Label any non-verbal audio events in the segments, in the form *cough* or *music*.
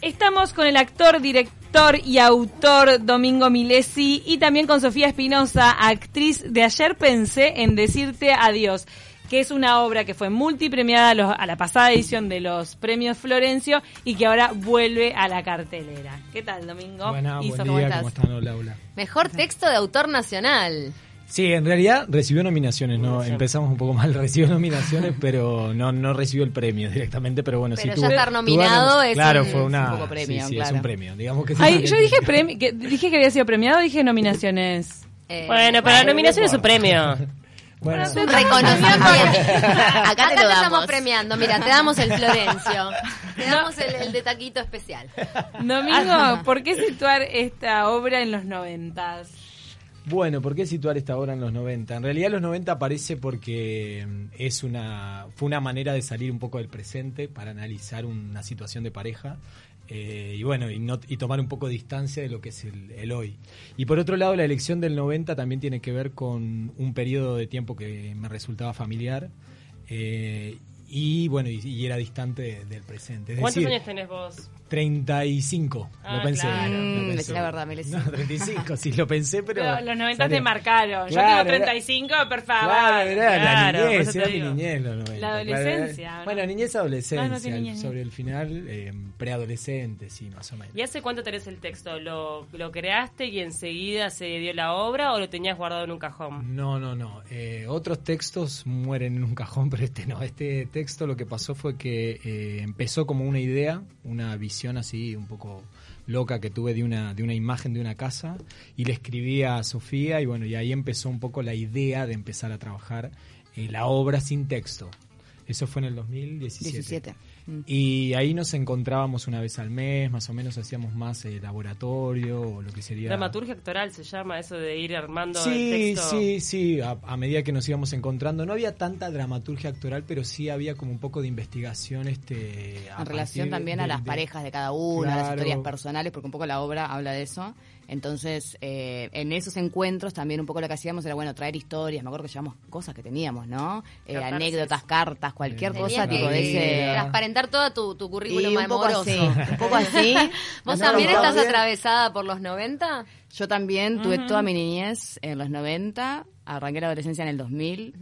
Estamos con el actor, director y autor Domingo Milesi y también con Sofía Espinosa, actriz de Ayer pensé en decirte adiós, que es una obra que fue multipremiada a, los- a la pasada edición de los premios Florencio y que ahora vuelve a la cartelera. ¿Qué tal, Domingo? Buena, Y buen día, estás? ¿cómo están? Hola, hola. Mejor texto de autor nacional. Sí, en realidad recibió nominaciones, no empezamos un poco mal, *laughs* recibió nominaciones, pero no no recibió el premio directamente, pero bueno, Pero sí ya tuvo- estar nominado es claro, un- fue una es un poco premio, sí, sí, es un premio, digamos que. Ay, yo dije, premi- que, dije que había sido premiado, dije nominaciones. Eh, Bueno, pero la nominación es un premio. *laughs* Bueno, un reconocimiento. Acá, *laughs* Acá te te lo estamos damos. premiando. Mira, te damos el Florencio. Te damos el, el de taquito especial. Domingo, ¿por qué situar esta obra en los noventas? Bueno, ¿por qué situar esta obra en los 90? En realidad los 90 aparece porque mm, es una fue una manera de salir un poco del presente para analizar una situación de pareja eh, y bueno, y, no- y tomar un poco de distancia de lo que es el, el hoy. Y por otro lado, la elección del 90 también tiene que ver con un periodo de tiempo que me resultaba familiar eh, y bueno, y, y era distante de- del presente. Es ¿Cuántos decir, años tenés vos? 35, Ah, lo pensé. claro. lo Mm, pensé. la verdad, Melissa. No, 35, sí, lo pensé, pero... Pero los 90 te salió. marcaron. Yo tengo era- 35, por favor. Claro, era Claro, la niñez, te era mi niñez los 90. La adolescencia, Claro, ¿no? Bueno, niñez adolescencia, Ah, no niñez. sobre el final, eh, preadolescente, sí, más o menos. ¿Y hace cuánto tenés el texto? ¿Lo, ¿Lo creaste y enseguida se dio la obra o lo tenías guardado en un cajón? No, no, no. Eh, otros textos mueren en un cajón, *laughs* pero este no. Este texto lo que pasó fue que eh, empezó como una idea, una visión así un poco loca que tuve de una, de una imagen de una casa y le escribí a Sofía y bueno, y ahí empezó un poco la idea de empezar a trabajar eh, la obra sin texto. Eso fue en el 2017. 17. Mm. Y ahí nos encontrábamos una vez al mes, más o menos hacíamos más eh, laboratorio o lo que sería... Dramaturgia actoral se llama eso de ir armando Sí, el texto. sí, sí, a, a medida que nos íbamos encontrando. No había tanta dramaturgia actoral, pero sí había como un poco de investigación. este a En relación también a las de- parejas de cada uno, a las Claro. historias personales, porque un poco la obra habla de eso. Entonces, eh, en esos encuentros también un poco lo que hacíamos era, bueno, traer historias. Me acuerdo que llevamos cosas que teníamos, ¿no? Eh, anécdotas, cartas, cualquier Tenías cosa, que tipo de ese... Transparentar todo tu, tu currículum un poco amoroso. así, un poco así. *laughs* ¿Vos No, también estás bien. atravesada por los 90? Yo también tuve toda mi niñez en los 90, arranqué la adolescencia en el 2000.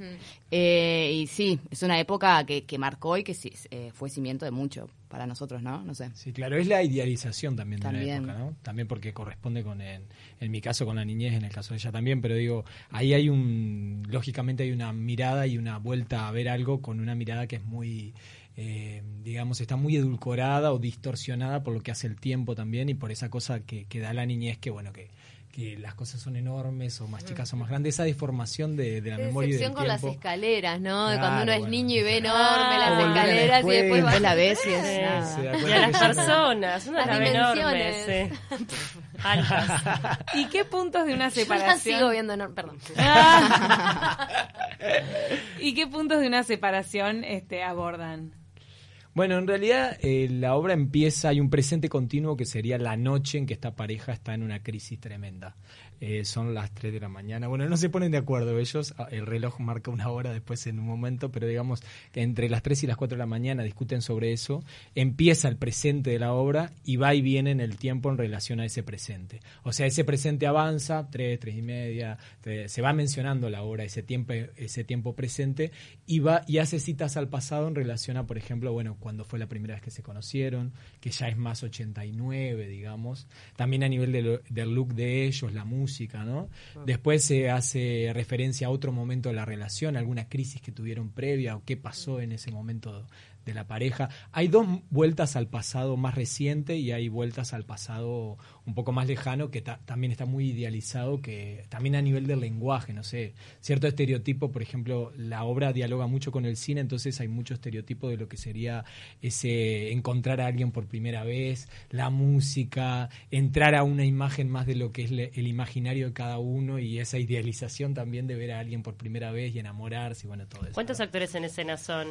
eh, y sí, es una época que, que marcó y que sí, eh, fue cimiento de mucho para nosotros, ¿no? No sé. Sí, claro, es la idealización también, de También. una época, ¿no? También porque corresponde con, en, en mi caso, con la niñez, en el caso de ella también, pero digo, ahí hay un, lógicamente hay una mirada y una vuelta a ver algo con una mirada que es muy, eh, digamos, está muy edulcorada o distorsionada por lo que hace el tiempo también y por esa cosa que, que da la niñez que, bueno, que que las cosas son enormes o más chicas o más grandes, esa deformación de, de la memoria y del con las escaleras, ¿no? De Claro, cuando uno es bueno. niño y ve enorme Ah, las a la escaleras y después va Después la ves y es Sí. nada. Y a las personas, uno Las las ve enormes, dimensiones. sí. altas. ¿Y qué puntos de una Yo la separación? sigo viendo enorme, perdón. *laughs* ¿Y qué puntos de una separación este, abordan? Bueno, en realidad eh, la obra empieza, hay un presente continuo que sería la noche en que esta pareja está en una crisis tremenda. Eh, son las 3 de la mañana. Bueno, no se ponen de acuerdo ellos, ah, el reloj marca una hora después en un momento, pero digamos entre las 3 y las 4 de la mañana discuten sobre eso. Empieza el presente de la obra y va y viene en el tiempo en relación a ese presente. O sea, ese presente avanza, 3, 3 y media, se va mencionando la hora, ese tiempo, ese tiempo presente, y va y hace citas al pasado en relación a, por ejemplo, bueno, cuando fue la primera vez que se conocieron, que ya es más 89, digamos. También a nivel del look de ellos, la música, ¿no? Después se hace referencia a otro momento de la relación, alguna crisis que tuvieron previa o qué pasó en ese momento de la pareja. Hay dos vueltas al pasado más reciente y hay vueltas al pasado un poco más lejano que ta- también está muy idealizado, que también a nivel del lenguaje, no sé, cierto estereotipo, por ejemplo, la obra dialoga mucho con el cine, entonces hay mucho estereotipo de lo que sería ese encontrar a alguien por primera vez, la música, entrar a una imagen más de lo que es el imaginario de cada uno y esa idealización también de ver a alguien por primera vez y enamorarse bueno, todo eso. ¿Cuántos actores en escena son?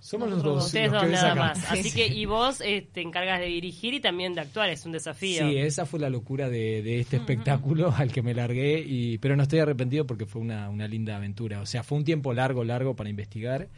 Somos los dos. Ustedes los dos nada acá. más. Así que, y vos eh, te encargas de dirigir y también de actuar, es un desafío. Sí, esa fue la locura de, de este espectáculo *laughs* al que me largué, y, pero no estoy arrepentido porque fue una, una linda aventura. O sea, fue un tiempo largo, largo para investigar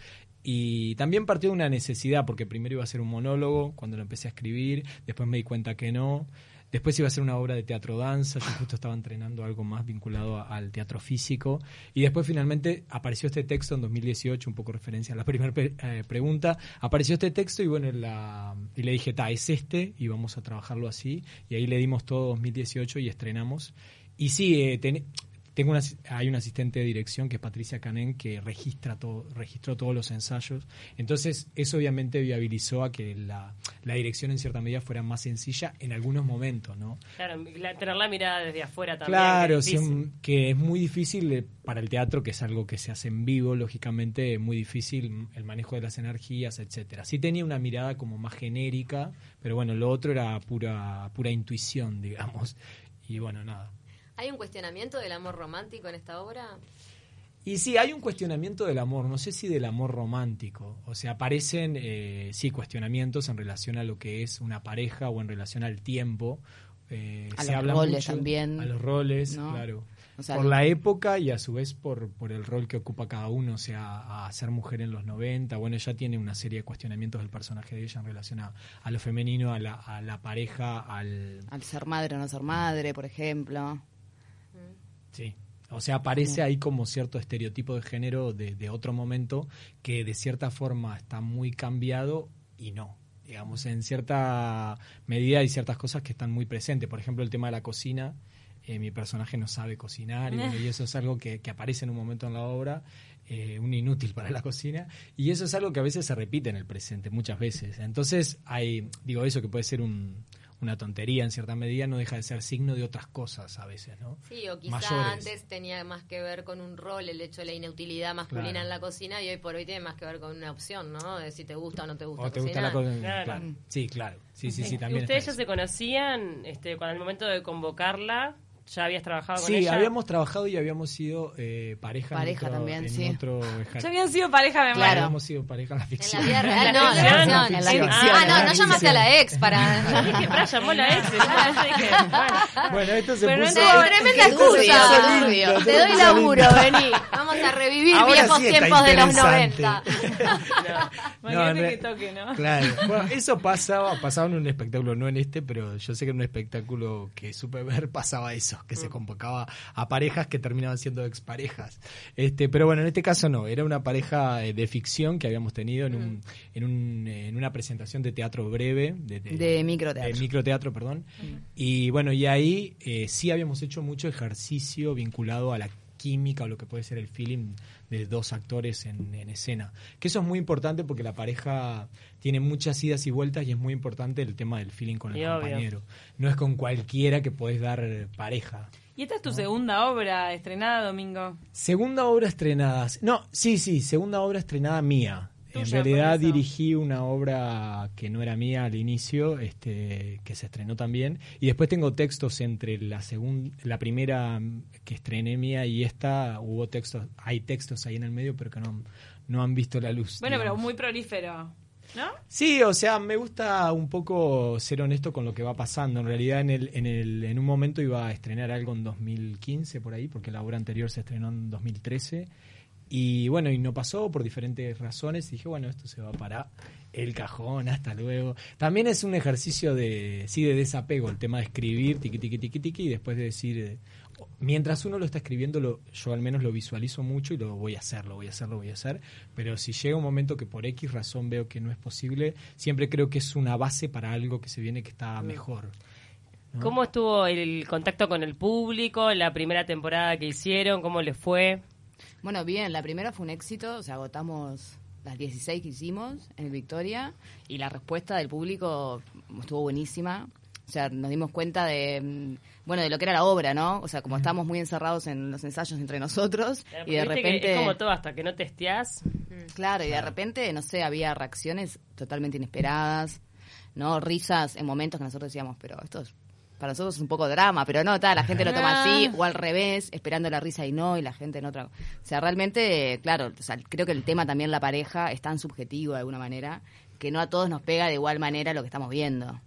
Y también partió de una necesidad, porque primero iba a ser un monólogo cuando lo empecé a escribir, después me di cuenta que no. Después iba a ser una obra de teatro danza, yo justo estaba entrenando algo más vinculado al teatro físico. Y después finalmente apareció este texto en 2018, un poco referencia a la *laughs* primera eh, pregunta. Apareció este texto y bueno, la, y le dije, ta, es este y vamos a trabajarlo así. Y ahí le dimos todo 2018 y estrenamos. Y sí, eh, tengo una, hay una asistente de dirección que es Patricia Canén que registra todo, registró todos los ensayos. Entonces, eso obviamente viabilizó a que la, la dirección en cierta medida fuera más sencilla en algunos momentos, ¿no? Claro, la- tener la mirada desde afuera también. Claro, que es sí, mm, que es muy difícil eh, para el teatro, que es algo que se hace en vivo, lógicamente, es muy difícil mm, el manejo de las energías, etcétera. Sí tenía una mirada como más genérica, pero bueno, lo otro era pura, pura intuición, *laughs* digamos. Y bueno, nada. ¿Hay un cuestionamiento del amor romántico en esta obra? Y sí, hay un cuestionamiento del amor, no sé si del amor romántico. O sea, aparecen, eh, sí, cuestionamientos en relación a lo que es una pareja o en relación al tiempo. Eh, A se los habla roles mucho- también, A los roles, ¿no? claro. O sea, por la época y a su vez por, por el rol que ocupa cada uno, o sea, a ser mujer en los 90. Bueno, ella tiene una serie de cuestionamientos del personaje de ella en relación a, a lo femenino, a la, a la pareja, al... Al ser madre o no ser madre, por ejemplo. Sí. O sea, aparece ahí como cierto estereotipo de género de, de otro momento que de cierta forma está muy cambiado y no. Digamos, en cierta medida hay ciertas cosas que están muy presentes. Por ejemplo, el tema de la cocina. Eh, mi personaje no sabe cocinar y, bueno, y eso es algo que, que aparece en un momento en la obra, eh, un inútil para la cocina. Y eso es algo que a veces se repite en el presente, muchas veces. Entonces, hay, digo, eso que puede ser un- una tontería en cierta medida, no deja de ser signo de otras cosas a veces, ¿no? Sí, o quizá Mayores. antes tenía más que ver con un rol, el hecho de la inutilidad masculina Claro. en la cocina, y hoy por hoy tiene más que ver con una opción, ¿no? De si te gusta o no te gusta ¿O te gusta la cocinar. cosa? Claro. Claro. Sí, claro. Sí, sí, sí, ¿Y también. ¿Ustedes ya se conocían este, cuando al momento de convocarla? ¿Ya habías trabajado con Sí, ella? habíamos trabajado y habíamos sido eh, pareja, Pareja en otro, también, en sí. otro *laughs* Ya habían sido pareja, me Claro. Habíamos sido pareja en la En ficción. la vida real, *laughs* En no, la en la ficción. En la Ah, ficción, Ah, en no, no llamaste a la ex para... *laughs* Dije, llamó la ex. Dije, bueno. Esto se Pero puso... no- Tremenda excusa. Te doy laburo, vení. Vamos a revivir Ahora viejos sí tiempos de los interesante. 90. Imagínate No, que no- toque, ¿no? Claro. Bueno, eso pasaba, pasaba en un espectáculo, no en este, pero yo sé que en un espectáculo que supe ver pasaba eso, que Mm. se convocaba a parejas que terminaban siendo exparejas. Este, pero bueno, en este caso no, era una pareja eh, de ficción que habíamos tenido en, Mm. un, en, un, en una presentación de teatro breve, de, De microteatro. de microteatro, perdón. Y bueno, y ahí eh, sí habíamos hecho mucho ejercicio vinculado a la química o lo que puede ser el feeling de dos actores en, en escena. Que eso es muy importante porque la pareja tiene muchas idas y vueltas y es muy importante el tema del feeling con el Y obvio. compañero. No es con cualquiera que podés dar pareja. ¿Y esta es tu segunda obra estrenada, Domingo? Segunda obra estrenada. No, sí, sí, segunda obra estrenada mía. En realidad dirigí una obra que no era mía al inicio, este, que se estrenó también. Y después tengo textos entre la segunda, la primera que estrené mía y esta, hubo textos, hay textos ahí en el medio, pero que no, no han visto la luz. Bueno, pero muy prolífero, ¿no? Sí, o sea, me gusta un poco ser honesto con lo que va pasando. En realidad, en, el, en, el, en un momento iba a estrenar algo en 2015 por ahí, porque la obra anterior se estrenó en 2013. Y bueno, y no pasó por diferentes razones. Y dije, bueno, esto se va para el cajón, hasta luego. También es un ejercicio de, sí, de desapego, el tema de escribir, tiqui, tiqui, tiqui, tiqui, y después de decir, eh, mientras uno lo está escribiendo, lo, yo al menos lo visualizo mucho y lo voy a hacer, lo voy a hacer, lo voy a hacer. Pero si llega un momento que por X razón veo que no es posible, siempre creo que es una base para algo que se viene que está mejor. ¿no? ¿Cómo estuvo el contacto con el público, la primera temporada que hicieron? ¿Cómo les fue? Bueno, bien, la primera fue un éxito, o sea, agotamos las 16 que hicimos en el Victoria y la respuesta del público estuvo buenísima. O sea, nos dimos cuenta de, mm, bueno, de lo que era la obra, ¿no? O sea, como estábamos muy encerrados en los ensayos entre nosotros Claro, y de repente... Es como todo, hasta que no testeás. Claro, y de repente, no sé, había reacciones totalmente inesperadas, ¿no? Risas en momentos que nosotros decíamos, pero esto es, para nosotros es un poco drama, pero no, tal, la gente lo toma así, *laughs* o al revés, esperando la risa y no, y la gente en otra. O sea, realmente, claro, o sea, creo que el tema también la pareja es tan subjetivo de alguna manera, que no a todos nos pega de igual manera lo que estamos viendo.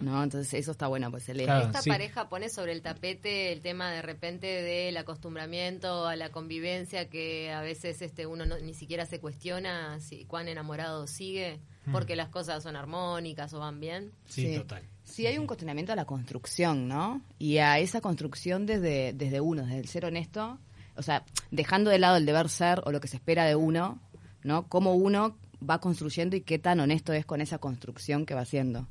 ¿no? Entonces eso está bueno, pues el eje. Claro. Esta sí. pareja pone sobre el tapete el tema de repente del acostumbramiento a la convivencia que a veces este uno no- ni siquiera se cuestiona si cuán enamorado sigue porque las cosas son armónicas o van bien. Sí, total. Sí, hay un cuestionamiento a la construcción, ¿no? Y a esa construcción desde, desde uno, desde el ser honesto, o sea, dejando de lado el deber ser o lo que se espera de uno, ¿no? Cómo uno va construyendo y qué tan honesto es con esa construcción que va haciendo.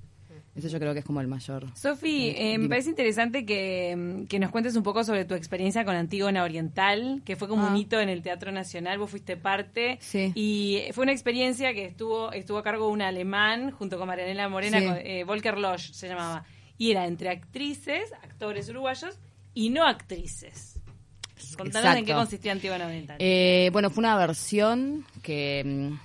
Eso yo creo que es como el mayor. Sofi, eh, me dime. parece interesante que, mm, que nos cuentes un poco sobre tu experiencia con Antígona Oriental, que fue como Ah. un hito en el Teatro Nacional, vos fuiste parte. Sí. Y fue una experiencia que estuvo estuvo a cargo de un alemán junto con Marianela Morena, Sí. con- eh, Volker Losch se llamaba. Y era entre actrices, actores uruguayos y no actrices. Contanos en qué consistía Antígona Oriental. Eh, bueno, fue una versión que mm,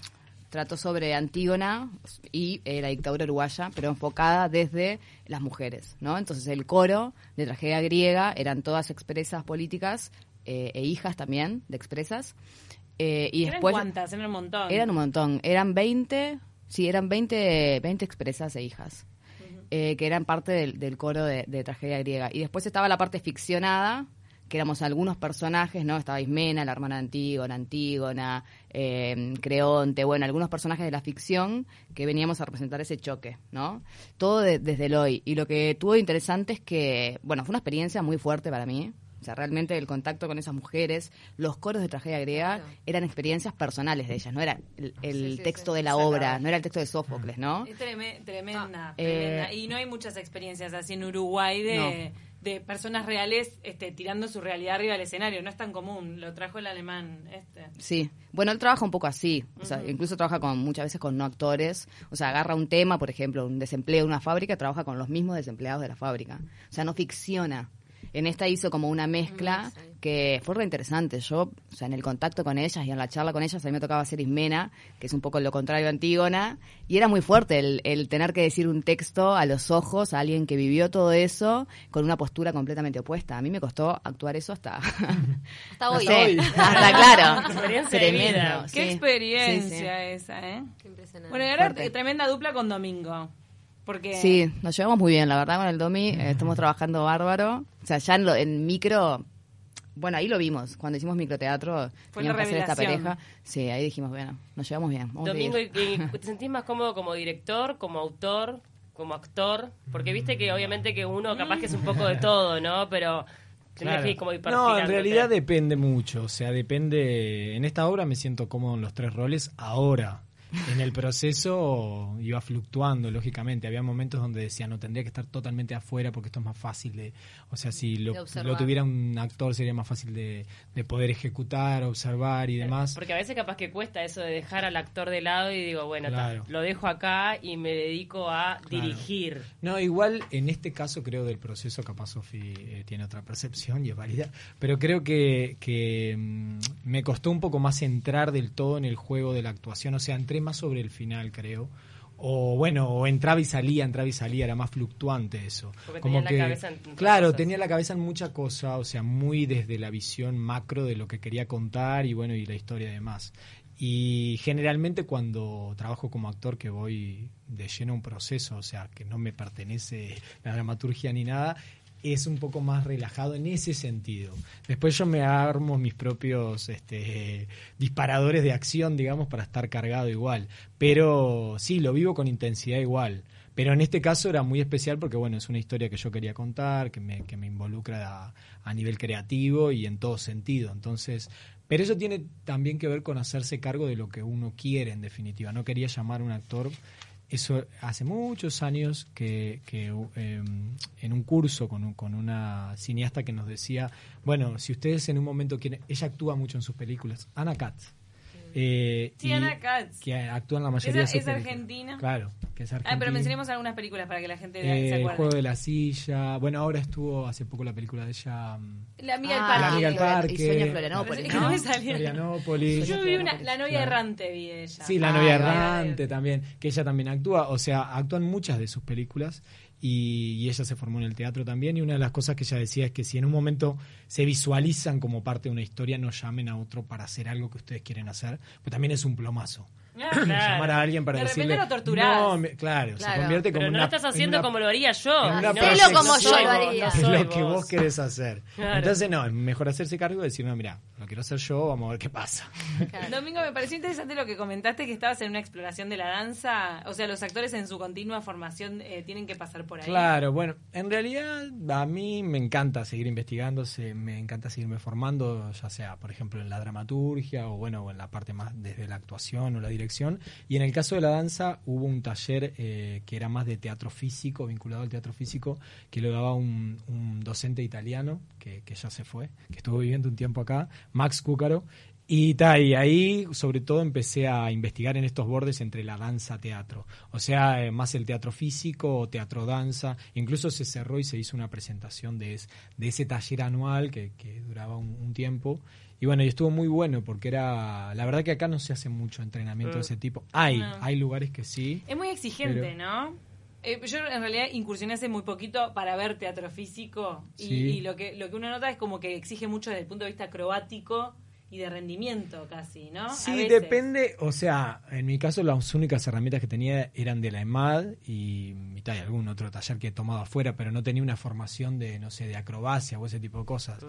trató sobre Antígona y eh, la dictadura uruguaya, pero enfocada desde las mujeres, ¿no? Entonces el coro de tragedia griega eran todas expresas políticas eh, e hijas también de expresas. Eh, y ¿Eran después cuántas? Eran un montón. eran un montón, eran 20, sí, eran 20, 20 expresas e hijas. eh, que eran parte del, del coro de, de tragedia griega. Y después estaba la parte ficcionada, que éramos algunos personajes, ¿no? Estaba Ismena, la hermana de Antígona, Antígona, eh, Creonte, bueno, algunos personajes de la ficción que veníamos a representar ese choque, ¿no? Todo de- desde el hoy. Y lo que tuvo de interesante es que, bueno, fue una experiencia muy fuerte para mí. O sea, realmente el contacto con esas mujeres, los coros de tragedia griega Claro. eran experiencias personales de ellas, no era el, el Sí, sí, texto sí. de la obra, no era el texto de Sófocles, ¿no? Es treme- tremenda, Eh, tremenda. Y no hay muchas experiencias así en Uruguay de, No. De personas reales este, tirando su realidad arriba del escenario. No es tan común. Lo trajo el alemán este. Sí, bueno, él trabaja un poco así, o sea, incluso trabaja con muchas veces con no actores, o sea, agarra un tema, por ejemplo, un desempleo de una fábrica, trabaja con los mismos desempleados de la fábrica, o sea, no ficciona. En esta hizo como una mezcla sí. que fue re interesante. Yo, o sea, en el contacto con ellas y en la charla con ellas, a mí me tocaba hacer Ismena, que es un poco lo contrario a Antígona, y era muy fuerte el, el tener que decir un texto a los ojos a alguien que vivió todo eso con una postura completamente opuesta. A mí me costó actuar eso hasta... *laughs* Hasta *laughs* no hoy. sé, hasta claro. *laughs* Experiencia de Tremendo, vida. Qué sí. experiencia Sí, esa, ¿eh? Qué impresionante. Bueno, y ahora Fuerte. tremenda dupla con Domingo. Porque sí. Nos llevamos muy bien, la verdad, con el Domi. eh, estamos trabajando bárbaro. O sea, ya en, lo- en micro... Bueno, ahí lo vimos. Cuando hicimos microteatro, Fue teníamos la que hacer esta pareja. Sí, ahí dijimos, bueno, nos llevamos bien. vamos Domingo. ¿y- y *laughs* ¿te sentís más cómodo como director, como autor, como actor? Porque viste que obviamente que uno capaz que es un poco de todo, ¿no? Pero tenés Claro. que ir como No, en realidad depende mucho. O sea, depende. En esta obra me siento cómodo en los tres roles ahora. En el proceso iba fluctuando, lógicamente. Había momentos donde decía, no, tendría que estar totalmente afuera porque esto es más fácil de... O sea, si lo, tuviera un actor sería más fácil de, de poder ejecutar, observar y demás. Porque a veces capaz que cuesta eso de dejar al actor de lado y digo, bueno, ta, lo dejo acá y me dedico a Claro. dirigir. No, igual en este caso creo del proceso, capaz Sofi eh, tiene otra percepción y es válida, pero creo que, que mm, me costó un poco más entrar del todo en el juego de la actuación, o sea, entré más sobre el final, creo. O bueno, o entraba y salía, entraba y salía, era más fluctuante eso. Porque Como tenías la que, cabeza en claro, cosas. tenía la cabeza en mucha cosa, o sea, muy desde la visión macro de lo que quería contar y bueno, y la historia y demás. Y generalmente cuando trabajo como actor que voy de lleno a un proceso, o sea, que no me pertenece la dramaturgia ni nada, es un poco más relajado en ese sentido. Después yo me armo mis propios este, disparadores de acción, digamos, para estar cargado igual. Pero sí, lo vivo con intensidad igual. Pero en este caso era muy especial porque, bueno, es una historia que yo quería contar, que me, que me involucra a, a nivel creativo y en todo sentido. Entonces, pero eso tiene también que ver con hacerse cargo de lo que uno quiere, en definitiva. No quería llamar a un actor. Eso hace muchos años que, que, eh, en un curso con, con una cineasta que nos decía, bueno, si ustedes en un momento quieren, ella actúa mucho en sus películas, Ana Katz. Eh, Sí, y- Ana Katz. Que actúa en la mayoría ¿Es- de sus es películas. argentina? Claro, que es argentina. Ah, pero mencionemos algunas películas para que la gente Eh, se el acuerde. juego de la silla. Bueno, ahora estuvo hace poco la película de ella. mm, La amiga del Ah, parque. La amiga del parque. Y sueña Florianópolis, No. Florianópolis. Yo vi una, la novia Claro. errante vi de ella. Sí, la Ah, novia errante también, que ella también actúa, o sea, actúan muchas de sus películas y, y ella se formó en el teatro también y una de las cosas que ella decía es que si en un momento se visualizan como parte de una historia, no llamen a otro para hacer algo que ustedes quieren hacer, pues también es un plomazo. Claro. llamar a alguien para De repente decirle lo torturás. no, me- claro, se convierte como Pero no una, lo estás en haciendo una- como lo haría yo. Hacelo como no yo soy lo haría. es lo que vos querés hacer. Claro. Entonces, no, es mejor hacerse cargo y decir, no, mira, lo quiero hacer yo, vamos a ver qué pasa. Domingo, me pareció interesante lo que comentaste, que estabas en una exploración de la danza. O sea, los actores en su continua formación eh, tienen que pasar por ahí. Claro, bueno, en realidad a mí me encanta seguir investigando, se- me encanta seguirme formando, ya sea, por ejemplo, en la dramaturgia o bueno, en la parte más desde la actuación o la dirección. Y en el caso de la danza hubo un taller eh, que era más de teatro físico, vinculado al teatro físico, que lo daba un, docente italiano que, ya se fue, que estuvo viviendo un tiempo acá, Max Cúcaro. Y, ta, y ahí sobre todo empecé a investigar en estos bordes entre la danza-teatro. O sea, eh, más el teatro físico teatro-danza. Incluso se cerró y se hizo una presentación de, es- de ese taller anual que, que duraba un, un tiempo. Y bueno, y estuvo muy bueno porque era... La verdad que acá no se hace mucho entrenamiento de ese tipo. Hay, No. hay lugares que sí. Es muy exigente, Pero- ¿no? Eh, yo en realidad incursioné hace muy poquito para ver teatro físico y, Sí. y lo que lo que uno nota es como que exige mucho desde el punto de vista acrobático y de rendimiento casi, ¿no? Sí, depende, o sea, en mi caso las únicas herramientas que tenía eran de la EMAD y, y tal, y algún otro taller que he tomado afuera, pero no tenía una formación de, no sé, de acrobacia o ese tipo de cosas.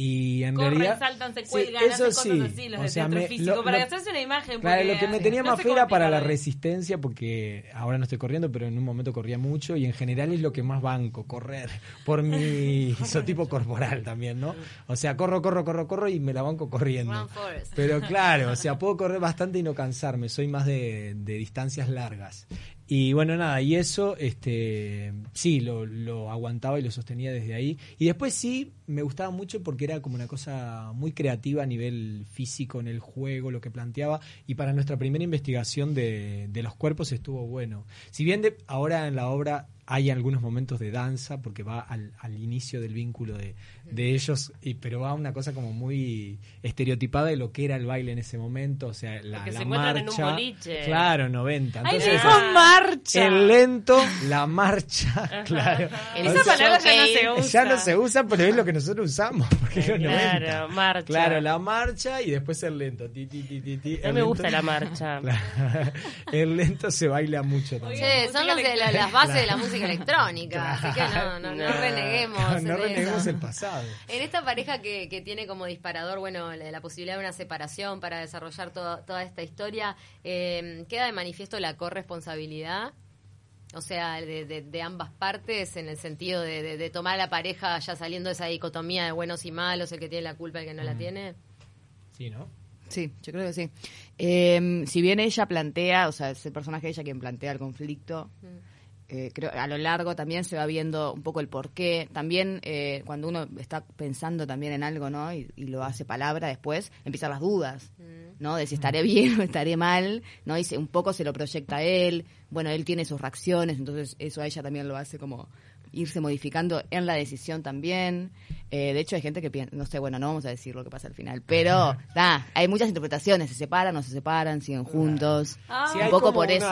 Y en Corren, realidad... saltan, se sí, cuelgan, eso hacen sí, cosas así, los o de sea, me- físico, lo- para lo- hacerse una imagen. Claro, lo que me tenía no más fe era para la resistencia, porque ahora no estoy corriendo, pero en un momento corría mucho y en general es lo que más banco, correr, por mi *laughs* isotipo corporal también, ¿no? O sea, corro, corro, corro, corro y me la banco corriendo. Pero claro, o sea, *laughs* puedo correr bastante y no cansarme, soy más de, de distancias largas. Y bueno, nada, y eso, este, sí, lo, aguantaba y lo sostenía desde ahí. Y después sí, me gustaba mucho porque era como una cosa muy creativa a nivel físico en el juego, lo que planteaba. Y para nuestra primera investigación de, de los cuerpos estuvo bueno. Si bien de, ahora en la obra hay algunos momentos de danza, porque va al, al inicio del vínculo de, de ellos, y, pero va una cosa como muy estereotipada de lo que era el baile en ese momento, o sea, la, Porque se la encuentran en un marcha. boliche. Claro, 90. ¡Ay, Entonces, dijo marcha! el lento, la marcha, claro. O Esa sea, palabra ya no se usa. ya no se usa, pero es lo que nosotros usamos, porque es los Claro, 90. marcha. Claro, la marcha y después el lento. Ti, ti, ti, ti, ti. No El me lento- gusta la marcha. *laughs* El lento se baila mucho también. Che, son los de la- las bases de la música electrónica, *laughs* así que no, no, no reneguemos. No, en no reneguemos eso. el pasado. En esta pareja que, que tiene como disparador, bueno, la, la posibilidad de una separación para desarrollar todo- toda esta historia, eh, queda de manifiesto la corresponsabilidad, o sea, de, de- de ambas partes, en el sentido de, de- de tomar a la pareja ya saliendo de esa dicotomía de buenos y malos, el que tiene la culpa y el que no la tiene. Sí, ¿no? Sí, yo creo que sí. Eh, si bien ella plantea, o sea, es el personaje de ella quien plantea el conflicto, eh, creo a lo largo también se va viendo un poco el porqué. También eh, cuando uno está pensando también en algo, ¿no? Y, y lo hace palabra después, empiezan las dudas, ¿no? De si estaré bien o estaré mal, ¿no? Y se- un poco se lo proyecta a él. Bueno, él tiene sus reacciones, entonces eso a ella también lo hace como irse modificando en la decisión también. Eh, de hecho, hay gente que piensa, no sé, bueno, no vamos a decir lo que pasa al final, pero da, hay muchas interpretaciones, se separan, no se separan, siguen juntos. Ah. Sí, un poco por eso,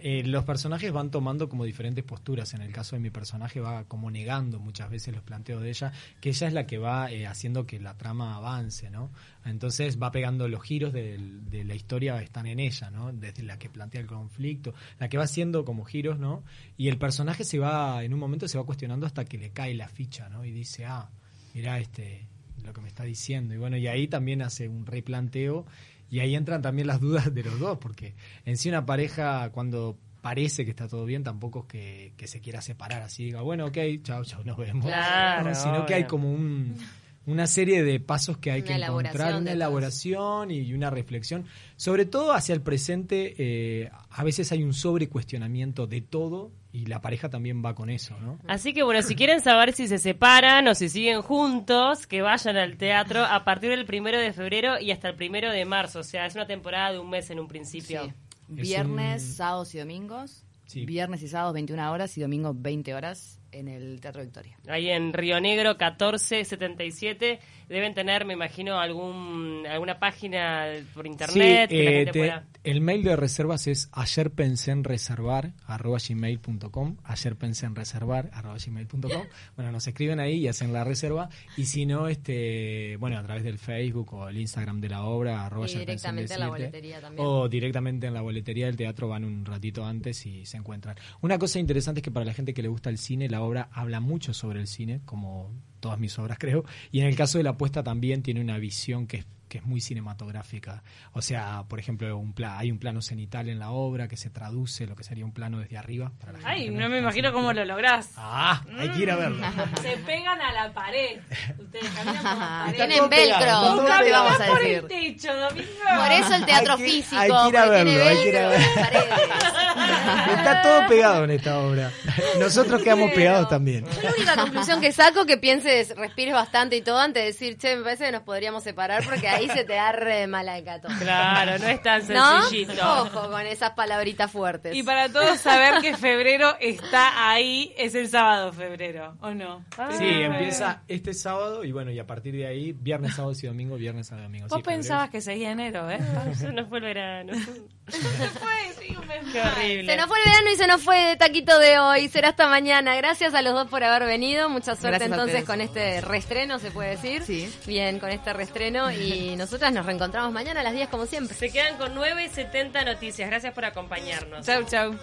eh, los personajes van tomando como diferentes posturas. En el caso de mi personaje va como negando muchas veces los planteos de ella, que ella es la que va eh, haciendo que la trama avance, ¿no? Entonces va pegando los giros de, la historia están en ella, ¿no? Desde la que plantea el conflicto, la que va haciendo como giros, ¿no? Y el personaje se va, en un momento se va cuestionando hasta que le cae la ficha, ¿no? Y dice, ah, mira este lo que me está diciendo. Y bueno, y ahí también hace un replanteo y ahí entran también las dudas de los dos, porque en sí una pareja cuando parece que está todo bien, tampoco es que, que se quiera separar así, diga, bueno, ok, chao, chao, nos vemos. Claro, No, sino que hay como un, una serie de pasos que hay Una que encontrar, una elaboración y una reflexión, sobre todo hacia el presente, eh, a veces hay un sobrecuestionamiento de todo y la pareja también va con eso, ¿no? Así que bueno, si quieren saber si se separan o si siguen juntos, que vayan al teatro a partir del primero de febrero y hasta el primero de marzo. O sea, es una temporada de un mes en un principio. Sí. Es Viernes, un- sábados y domingos. Sí. Viernes y sábados 21 horas y domingos 20 horas en el Teatro Victoria. Ahí en Río Negro 1477 deben tener, me imagino, algún alguna página por internet Sí, que la eh, gente te- pueda- el mail de reservas es ayer pensé en reservar arroba gmail.com ayer pensé en reservar arroba gmail.com bueno nos escriben ahí y hacen la reserva. Y si no este bueno a través del Facebook o el Instagram de la obra arroba Y ayer directamente en la boletería también. o directamente en la boletería del teatro van un ratito antes y se encuentran. Una cosa interesante es que para la gente que le gusta el cine la obra habla mucho sobre el cine como todas mis obras *laughs* creo y en el caso de la apuesta también tiene una visión que es que es muy cinematográfica. O sea, por ejemplo, un pla- hay un plano cenital en la obra que se traduce lo que sería un plano desde arriba. para la gente Ay, no me imagino cómo lo lográs. Ah, hay que ir a verlo. *laughs* Se pegan a la pared. Ustedes caminan por la pared. Tienen velcro. pegado. vamos a por decir. el techo, Domingo. Por eso el teatro Hay que- físico. hay que ir a verlo, hay que ir a verlo. Está todo pegado en esta obra. Nosotros quedamos pegados también. Yo la única conclusión que saco que pienses, respires bastante y todo antes de decir, che, me parece que nos podríamos separar porque ahí se te da re mala de cato. Claro, no es tan ¿No? sencillito. Ojo con esas palabritas fuertes. Y para todos saber que febrero está ahí, es el sábado febrero, ¿o no? Sí, empieza este sábado y bueno, y a partir de ahí, viernes, sábado y domingo, viernes, sábado y domingo. Vos Sí, febrero pensabas que seguía enero, ¿eh? Eso no fue el verano. Fue, sí, un mes Qué más. horrible. Se nos fue el verano y se nos fue el taquito de hoy. Será hasta mañana. Gracias a los dos por haber venido. Mucha suerte Gracias entonces con este reestreno, se puede decir. Sí. Bien, con este reestreno. Y nosotras nos reencontramos mañana a las 10 como siempre. Se quedan con 9.70 noticias. Gracias por acompañarnos. Chau, chau.